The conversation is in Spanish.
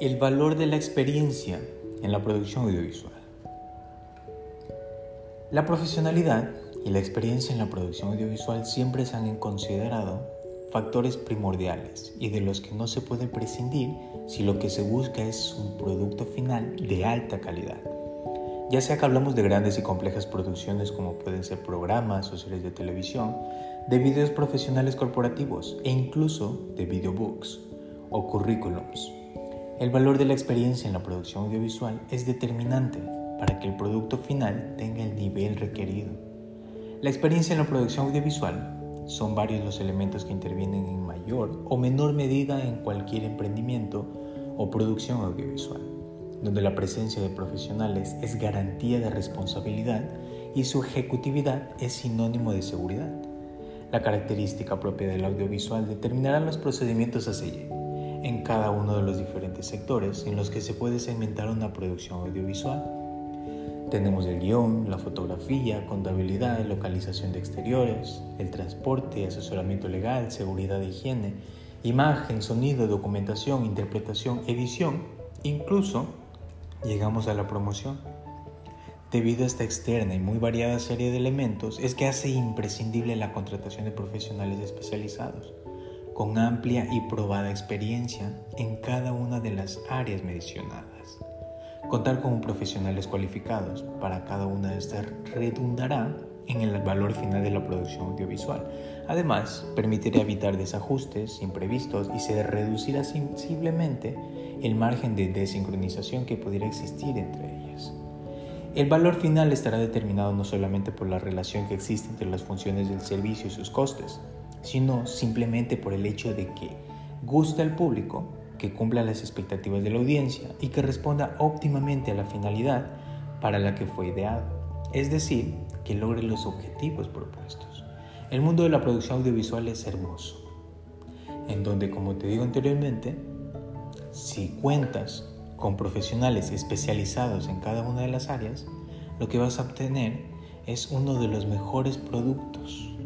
El valor de la experiencia en la producción audiovisual. La profesionalidad y la experiencia en la producción audiovisual siempre se han considerado factores primordiales y de los que no se puede prescindir si lo que se busca es un producto final de alta calidad. Ya sea que hablamos de grandes y complejas producciones como pueden ser programas o series de televisión, de videos profesionales corporativos e incluso de videobooks o currículums. El valor de la experiencia en la producción audiovisual es determinante para que el producto final tenga el nivel requerido. La experiencia en la producción audiovisual son varios los elementos que intervienen en mayor o menor medida en cualquier emprendimiento o producción audiovisual, donde la presencia de profesionales es garantía de responsabilidad y su ejecutividad es sinónimo de seguridad. La característica propia del audiovisual determinará los procedimientos a seguir en cada uno de los diferentes sectores en los que se puede segmentar una producción audiovisual. Tenemos el guion, la fotografía, contabilidad, localización de exteriores, el transporte, asesoramiento legal, seguridad e higiene, imagen, sonido, documentación, interpretación, edición, incluso llegamos a la promoción. Debido a esta externa y muy variada serie de elementos, es que hace imprescindible la contratación de profesionales especializados con amplia y probada experiencia en cada una de las áreas mencionadas. Contar con profesionales cualificados para cada una de estas redundará en el valor final de la producción audiovisual. Además, permitirá evitar desajustes imprevistos y se reducirá sensiblemente el margen de desincronización que pudiera existir entre ellas. El valor final estará determinado no solamente por la relación que existe entre las funciones del servicio y sus costes, sino simplemente por el hecho de que gusta al público, que cumpla las expectativas de la audiencia y que responda óptimamente a la finalidad para la que fue ideado, es decir, que logre los objetivos propuestos. El mundo de la producción audiovisual es hermoso, en donde, como te digo anteriormente, si cuentas con profesionales especializados en cada una de las áreas, lo que vas a obtener es uno de los mejores productos